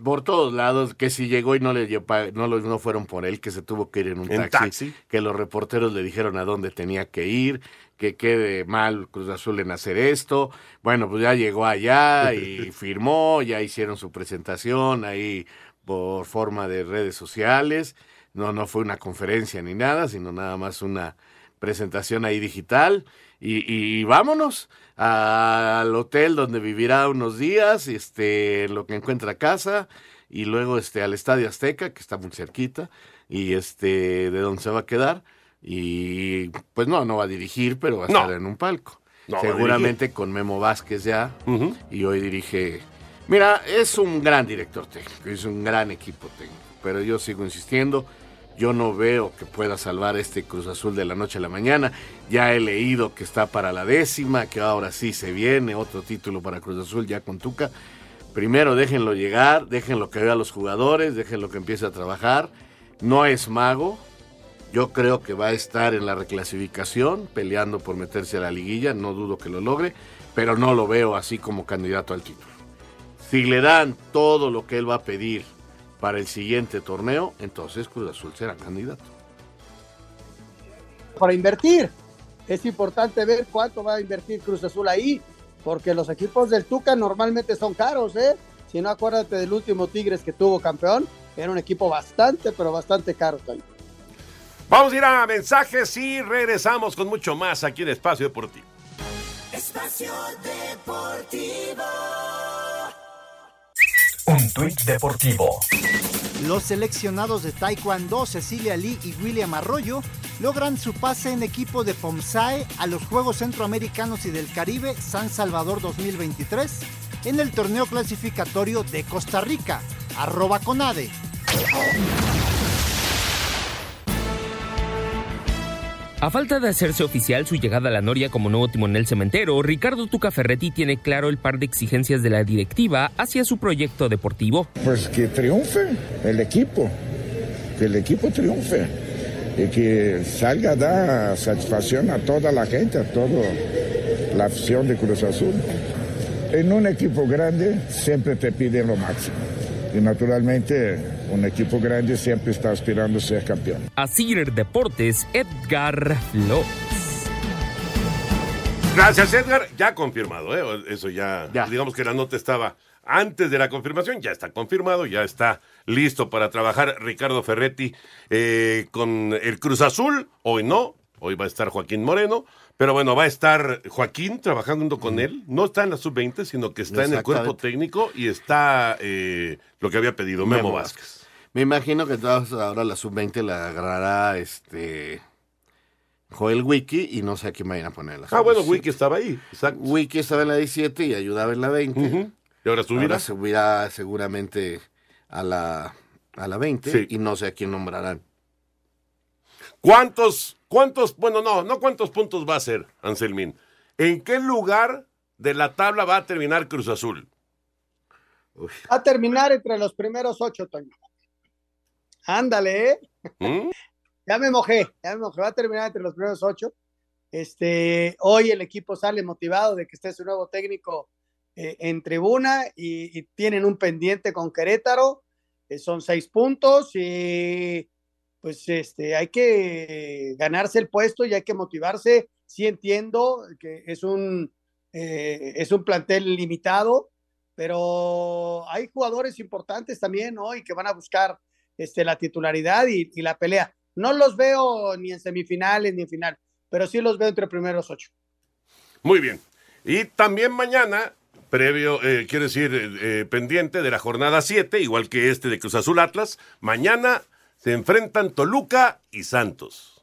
J: por todos lados, que si llegó y no le no, lo- no fueron por él, que se tuvo que ir en un
I: En
J: taxi,
I: taxi.
J: que los reporteros le dijeron a dónde tenía que ir, que quede mal Cruz Azul en hacer esto. Bueno, pues ya llegó allá y firmó, ya hicieron su presentación ahí por forma de redes sociales. No, no fue una conferencia ni nada, sino nada más una presentación ahí digital. Y, y vámonos al hotel donde vivirá unos días, este, lo que encuentra casa, y luego este, al Estadio Azteca, que está muy cerquita, y este, de donde se va a quedar. Y pues no, no va a dirigir, pero va a
I: No.
J: estar en un palco.
I: No
J: Seguramente con Memo Vázquez ya. Y hoy dirige. Mira, es un gran director técnico, es un gran equipo técnico. Pero yo sigo insistiendo. Yo no veo que pueda salvar este Cruz Azul de la noche a la mañana. Ya he leído que está para la décima, que ahora sí se viene otro título para Cruz Azul ya con Tuca. Primero déjenlo llegar, déjenlo que vea a los jugadores, déjenlo que empiece a trabajar. No es mago. Yo creo que va a estar en la reclasificación, peleando por meterse a la liguilla. No dudo que lo logre, pero no lo veo así como candidato al título. Si le dan todo lo que él va a pedir para el siguiente torneo, entonces Cruz Azul será candidato.
K: para invertir. Es importante ver cuánto va a invertir Cruz Azul ahí, porque los equipos del Tuca normalmente son caros, ¿eh? Si no, acuérdate del último Tigres que tuvo campeón, era un equipo bastante, pero bastante caro, Toño.
I: Vamos a ir a mensajes y regresamos con mucho más aquí en Espacio Deportivo.
M: Espacio Deportivo.
G: Un tuit deportivo.
A: Los seleccionados de Taekwondo, Cecilia Lee y William Arroyo, logran su pase en equipo de POMSAE a los Juegos Centroamericanos y del Caribe San Salvador 2023 en el torneo clasificatorio de Costa Rica. Arroba Conade.
O: A falta de hacerse oficial su llegada a la Noria como nuevo timonel cementero, Ricardo Tuca Ferretti tiene claro el par de exigencias de la directiva hacia su proyecto deportivo.
B: Pues que triunfe el equipo, que el equipo triunfe y que salga a dar satisfacción a toda la gente, a toda la afición de Cruz Azul. En un equipo grande siempre te piden lo máximo y naturalmente un equipo grande siempre está aspirando a ser campeón.
O: A Cider Deportes, Edgar Flores.
I: Gracias, Edgar. Ya confirmado, ¿eh? Eso ya, digamos que la nota estaba antes de la confirmación, ya está confirmado, ya está listo para trabajar Ricardo Ferretti eh, con el Cruz Azul. Hoy no, hoy va a estar Joaquín Moreno, pero bueno, va a estar Joaquín trabajando con él. No está en la sub-20, sino que está en el cuerpo técnico y está eh, lo que había pedido Memo,
J: Memo
I: Vázquez.
J: Me imagino que entonces ahora la sub-20 la agarrará este Joel Wiki y no sé a quién vayan a poner la
I: Ah, bueno,
J: sub-17.
I: Wiki estaba ahí. Exacto.
J: Wiki estaba en la 17 y ayudaba en la 20.
I: ¿Y ahora subirá?
J: Ahora subirá seguramente a la, a la 20
I: Sí.
J: y no sé a quién nombrarán.
I: ¿Cuántos, cuántos, bueno, no, no cuántos puntos va a ser, Anselmín? ¿En qué lugar de la tabla va a terminar Cruz Azul?
K: Va a terminar entre los primeros ocho, Toño. Ándale, ¿eh?
I: ¿Mm?
K: Ya me mojé, ya me mojé. Va a terminar entre los primeros ocho. Este, hoy el equipo sale motivado de que esté su nuevo técnico eh, en tribuna y, y tienen un pendiente con Querétaro. eh, son seis puntos y pues este, hay que ganarse el puesto y hay que motivarse. Sí entiendo que es un, eh, es un plantel limitado, pero hay jugadores importantes también, ¿no? Y que van a buscar este, la titularidad y, la pelea. No los veo ni en semifinales ni en final, pero sí los veo entre primeros ocho.
I: Muy bien. Y también mañana, previo, eh, quiero decir, eh, eh, pendiente de la jornada 7, igual que este de Cruz Azul Atlas, mañana se enfrentan Toluca y Santos.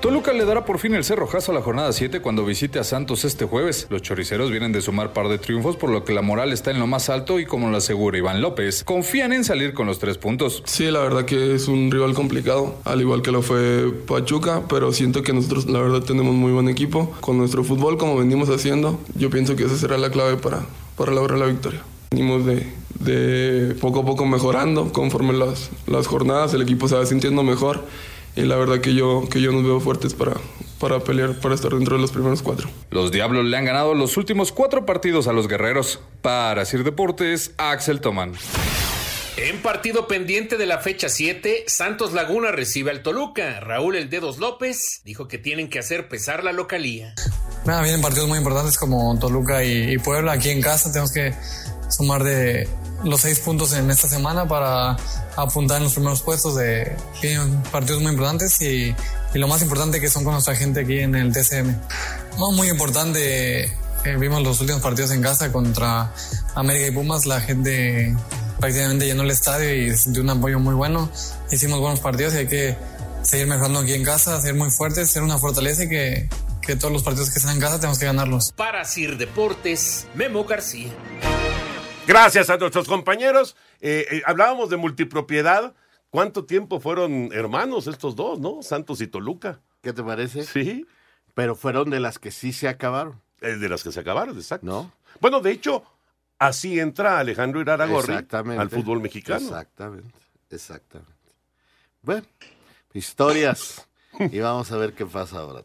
T: Toluca le dará por fin el cerrojazo a la jornada 7 cuando visite a Santos este jueves. Los choriceros vienen de sumar par de triunfos, por lo que la moral está en lo más alto y como lo asegura Iván López, confían en salir con los tres puntos.
U: Sí, la verdad que es un rival complicado, al igual que lo fue Pachuca, pero siento que nosotros la verdad tenemos muy buen equipo. Con nuestro fútbol, como venimos haciendo, yo pienso que esa será la clave para, para lograr la victoria. Venimos de, de poco a poco mejorando, conforme las, las jornadas el equipo se va sintiendo mejor y la verdad que yo, que yo nos veo fuertes para, para pelear, para estar dentro de los primeros cuatro.
T: Los Diablos le han ganado los últimos cuatro partidos a los guerreros. Para Sir Deportes, Axel Toman.
Q: En partido pendiente de la fecha 7, Santos Laguna recibe al Toluca. Raúl El Dedos López dijo que tienen que hacer pesar la localía.
V: Nada, vienen partidos muy importantes como Toluca y, y Puebla. Aquí en casa tenemos que sumar de,
W: los seis puntos en esta semana para apuntar en los primeros puestos de partidos muy importantes y, y lo más importante que son con nuestra gente aquí en el TCM. No, muy importante. eh, vimos los últimos partidos en casa contra América y Pumas. La gente prácticamente llenó el estadio y sintió un apoyo muy bueno. Hicimos buenos partidos y hay que seguir mejorando aquí en casa, ser muy fuertes, ser una fortaleza y que, que todos los partidos que están en casa tenemos que ganarlos.
Q: Para Sir Deportes, Memo García.
I: Gracias a nuestros compañeros. Eh, eh, hablábamos de multipropiedad. ¿Cuánto tiempo fueron hermanos estos dos, no? Santos y Toluca.
J: ¿Qué te parece?
I: Sí.
J: Pero fueron de las que sí se acabaron.
I: Es de las que se acabaron, exacto. ¿No? Bueno, de hecho, así entra Alejandro Iraragorri al fútbol mexicano.
J: Exactamente, exactamente. Bueno, historias. y vamos a ver qué pasa ahora.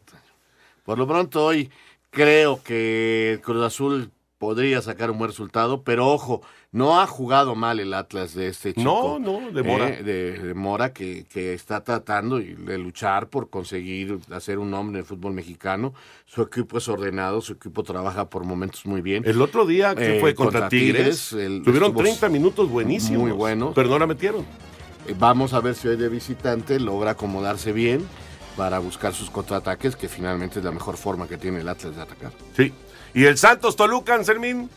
J: Por lo pronto hoy creo que el Cruz Azul podría sacar un buen resultado, pero ojo, no ha jugado mal el Atlas de este chico.
I: No, no, de Mora.
J: eh, de, de Mora que, que está tratando de luchar por conseguir hacer un nombre en el fútbol mexicano. Su equipo es ordenado, su equipo trabaja por momentos muy bien.
I: El otro día que
J: Eh,
I: fue contra, Tigres,
J: el-
I: tuvieron
J: estuvo
I: 30 minutos buenísimos.
J: Muy buenos.
I: Pero no la metieron.
J: Eh, Vamos a ver si hoy de visitante logra acomodarse bien para buscar sus contraataques, que finalmente es la mejor forma que tiene el Atlas de atacar.
I: Sí. ¿Y el Santos Toluca, Anselmín?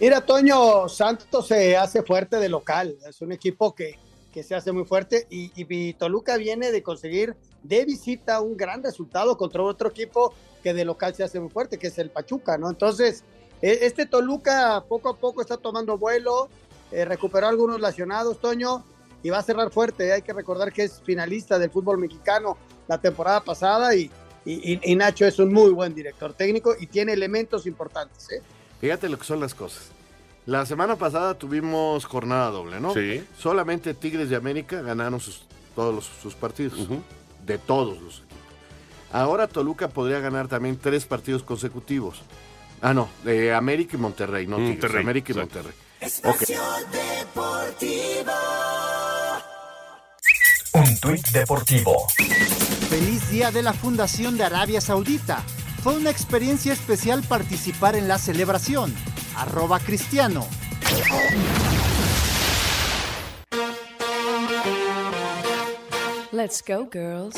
K: Mira, Toño, Santos se hace fuerte de local. Es un equipo que, que se hace muy fuerte y, y Toluca viene de conseguir de visita un gran resultado contra otro equipo que de local se hace muy fuerte, que es el Pachuca, ¿no? Entonces, e- este Toluca poco a poco está tomando vuelo, eh, recuperó algunos lesionados, Toño, y va a cerrar fuerte. Hay que recordar que es finalista del fútbol mexicano la temporada pasada y, y- y- y Nacho es un muy buen director técnico y tiene elementos importantes, ¿eh?
J: Fíjate lo que son las cosas. La semana pasada tuvimos jornada doble, ¿no?
I: Sí.
J: Solamente Tigres de América ganaron sus- todos los- sus partidos. De todos los equipos. Ahora Toluca podría ganar también tres partidos consecutivos. Ah, no, de América y Monterrey, no Tigres.
I: Monterrey,
J: América y
I: exacto.
J: Monterrey.
M: Espacio Deportivo.
G: Un tuit deportivo.
A: Feliz día de la Fundación de Arabia Saudita. Fue una experiencia especial participar en la celebración. Arroba Cristiano.
V: Let's go, girls.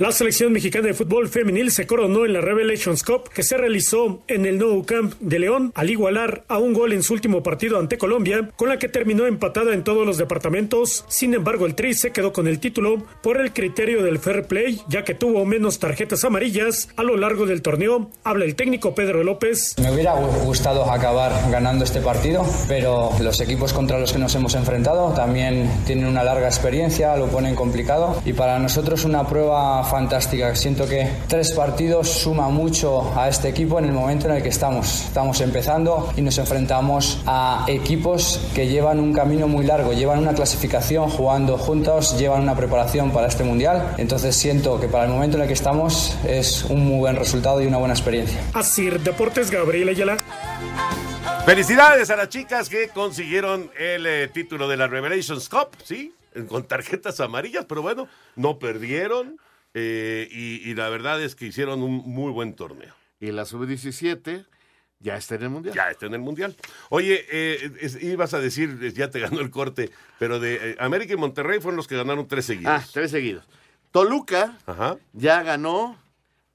L: La selección mexicana de fútbol femenil se coronó en la Revelations Cup que se realizó en el Nou Camp de León al igualar a un gol en su último partido ante Colombia, con la que terminó empatada en todos los departamentos. Sin embargo, el Tri se quedó con el título por el criterio del fair play, ya que tuvo menos tarjetas amarillas a lo largo del torneo. Habla el técnico Pedro López.
X: Me hubiera gustado acabar ganando este partido, pero los equipos contra los que nos hemos enfrentado también tienen una larga experiencia, lo ponen complicado y para nosotros una prueba fantástica. Siento que tres partidos suma mucho a este equipo en el momento en el que estamos. Estamos empezando y nos enfrentamos a equipos que llevan un camino muy largo, llevan una clasificación jugando juntos, llevan una preparación para este mundial. Entonces siento que para el momento en el que estamos es un muy buen resultado y una buena experiencia.
L: Asir Deportes Gabriel Ayala.
I: Felicidades a las chicas que consiguieron el eh, título de la Revelations Cup, ¿sí? Con tarjetas amarillas, pero bueno, no perdieron eh, y, y la verdad es que hicieron un muy buen torneo.
J: Y la sub-17 ya está en el Mundial.
I: Ya está en el Mundial. Oye, eh, es- ibas a decir, ya te ganó el corte, pero de eh, América y Monterrey fueron los que ganaron tres seguidos.
J: Ah, tres seguidos. Toluca ya ganó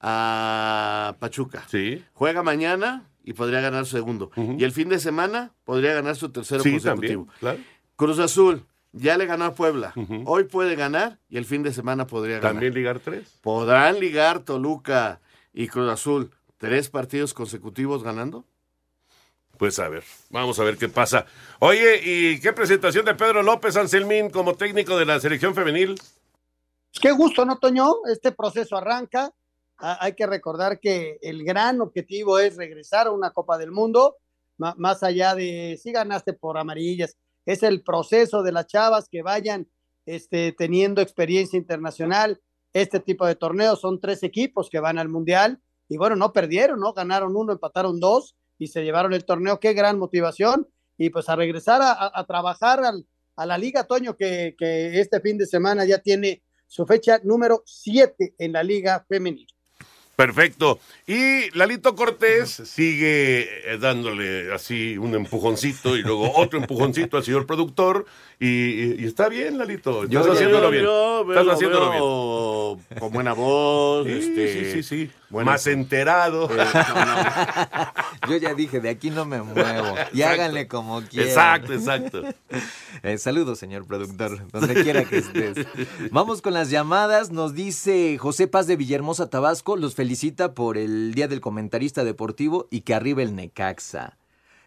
J: a Pachuca.
I: Sí.
J: Juega mañana y podría ganar su segundo. Y el fin de semana podría ganar su tercero
I: Sí,
J: consecutivo.
I: también, claro.
J: Cruz Azul ya le ganó a Puebla. Hoy puede ganar y el fin de semana podría ganar.
I: ¿También ligar tres?
J: ¿Podrán ligar Toluca y Cruz Azul tres partidos consecutivos ganando?
I: Pues a ver, vamos a ver qué pasa. Oye, ¿y qué presentación de Pedro López Anselmín como técnico de la selección femenil?
K: Pues qué gusto, ¿no, Toño? Este proceso arranca. Ah, hay que recordar que el gran objetivo es regresar a una Copa del Mundo, más allá de si ganaste por amarillas. Es el proceso de las chavas que vayan este, teniendo experiencia internacional. Este tipo de torneos son tres equipos que van al Mundial y bueno, no perdieron, ¿no? Ganaron uno, empataron dos y se llevaron el torneo. Qué gran motivación. Y pues a regresar a, trabajar al- a la Liga, Toño, que, que este fin de semana ya tiene su fecha número 7 en la Liga Femenil.
I: Perfecto. Y Lalito Cortés sigue eh, dándole así un empujoncito y luego otro empujoncito al señor productor. Y, y está bien, Lalito. Estás
J: Yo-
I: haciéndolo
J: yo-
I: bien.
J: yo
I: Estás
J: lo
I: haciéndolo
J: veo
I: bien.
J: con buena voz.
I: Sí,
J: este,
I: sí, sí, sí. Más enterado.
J: Eh,
H: Yo ya dije, de aquí no me muevo. Y
I: Exacto.
H: háganle como quieran.
I: Exacto, exacto.
H: Eh, saludos, señor productor, donde quiera que estés. Vamos con las llamadas. Nos dice José Paz de Villahermosa, Tabasco. Los felicita por el Día del Comentarista Deportivo y que arriba el Necaxa.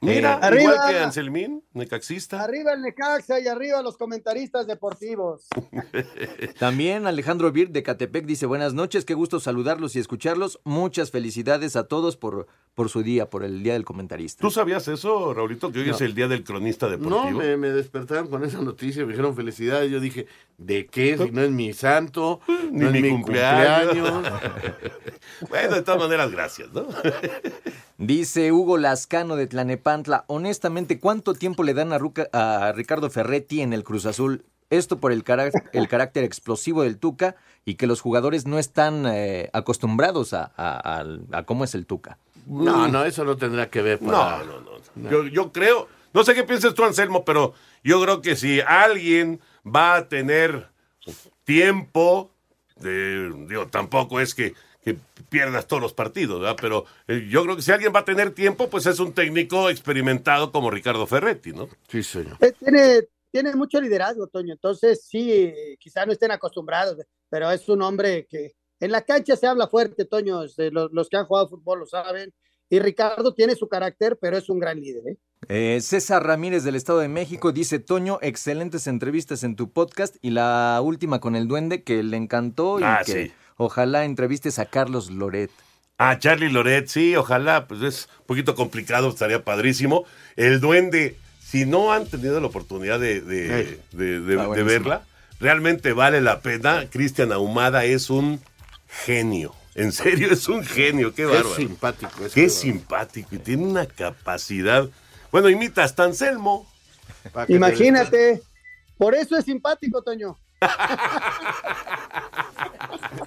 I: Mira,
H: Eh,
I: igual
K: Arriba.
I: que Anselmín, necaxista.
K: Arriba el Necaxa y arriba los comentaristas deportivos.
H: También Alejandro Bir de Catepec dice buenas noches, qué gusto saludarlos y escucharlos. Muchas felicidades a todos por, por su día, por el Día del Comentarista.
I: ¿Tú sabías eso, Raulito, que hoy
H: No.
I: es el día del cronista
J: No,
I: deportivo?
J: me, me despertaron con esa noticia, me dijeron felicidades. Yo dije, ¿de qué? Si no es mi santo,
I: Ni
J: no
I: mi
J: es mi
I: cumpleaños.
J: cumpleaños.
I: bueno, de todas maneras, gracias, ¿no?
H: Dice Hugo Lascano de Tlanepantla, honestamente, ¿cuánto tiempo le dan a, Ruca- a Ricardo Ferretti en el Cruz Azul? Esto por el, cará- el carácter explosivo del Tuca y que los jugadores no están eh, acostumbrados a, a- al- a cómo es el Tuca.
J: No, no, eso no tendrá que ver para...
I: No, no, no. Yo, yo creo, no sé qué piensas tú, Anselmo, pero yo creo que si alguien va a tener tiempo, de, digo, tampoco es que pierdas todos los partidos, ¿verdad? Pero eh, yo creo que si alguien va a tener tiempo, pues es un técnico experimentado como Ricardo Ferretti, ¿no?
J: Sí, señor.
K: Eh, Tiene, tiene mucho liderazgo, Toño. Entonces, sí, eh, quizá no estén acostumbrados, pero es un hombre que en la cancha se habla fuerte, Toño. este, Los, los que han jugado fútbol lo saben. Y Ricardo tiene su carácter, pero es un gran líder. ¿eh?
H: Eh, César Ramírez del Estado de México dice, Toño, excelentes entrevistas en tu podcast y la última con el duende que le encantó y
I: Ah,
H: que
I: sí.
H: Ojalá entrevistes a Carlos Loret.
I: Ah, Charlie Loret, sí, ojalá, pues es un poquito complicado, estaría padrísimo. El duende, si no han tenido la oportunidad de, de- verla, realmente vale la pena. Cristian Ahumada es un genio. En serio, es un genio, qué
J: Es
I: bárbaro.
J: simpático. es
I: Qué
J: que-
I: simpático y tiene una capacidad. Bueno, imita hasta Anselmo.
K: Imagínate. Por eso es simpático, Toño.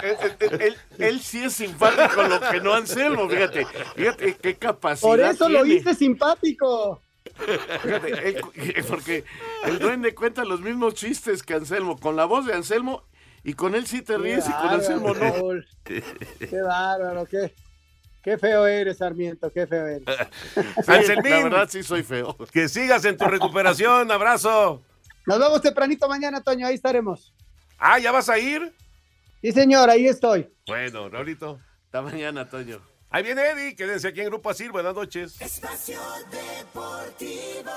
J: Él, él- él- él sí es simpático, lo que no Anselmo, fíjate. Fíjate qué capacidad
K: Por eso lo hice simpático.
J: Fíjate, él- porque el duende cuenta los mismos chistes que Anselmo, con la voz de Anselmo, y con él sí te ríes y con
K: bárbaro,
J: Anselmo no.
K: Raúl. Qué bárbaro, qué, qué feo eres, Sarmiento, qué feo eres.
I: Anselmín,
J: la verdad sí soy feo.
I: que sigas en tu recuperación. Abrazo.
K: Nos vemos tempranito mañana, Toño, ahí estaremos.
I: Ah, ¿ya vas a ir?
K: Sí, señor, ahí estoy.
I: Bueno, Raulito.
J: Hasta mañana, Toño.
I: Ahí viene Eddie, quédense aquí en Grupo Asir. Buenas noches.
Y: Espacio Deportivo.